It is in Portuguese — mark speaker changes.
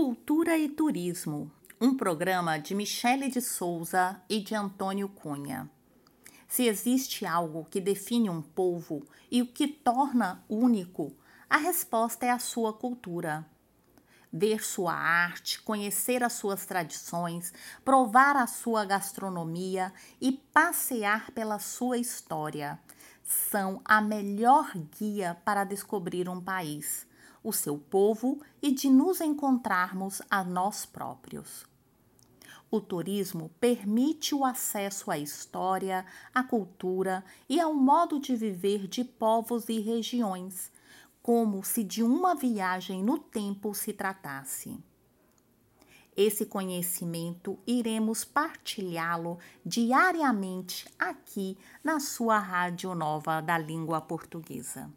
Speaker 1: Cultura e Turismo, um programa de Michele de Souza e de Antônio Cunha. Se existe algo que define um povo e o que torna único, a resposta é a sua cultura. Ver sua arte, conhecer as suas tradições, provar a sua gastronomia e passear pela sua história são a melhor guia para descobrir um país, o seu povo e de nos encontrarmos a nós próprios. O turismo permite o acesso à história, à cultura e ao modo de viver de povos e regiões, como se de uma viagem no tempo se tratasse. Esse conhecimento iremos partilhá-lo diariamente aqui na sua Rádio Nova da Língua Portuguesa.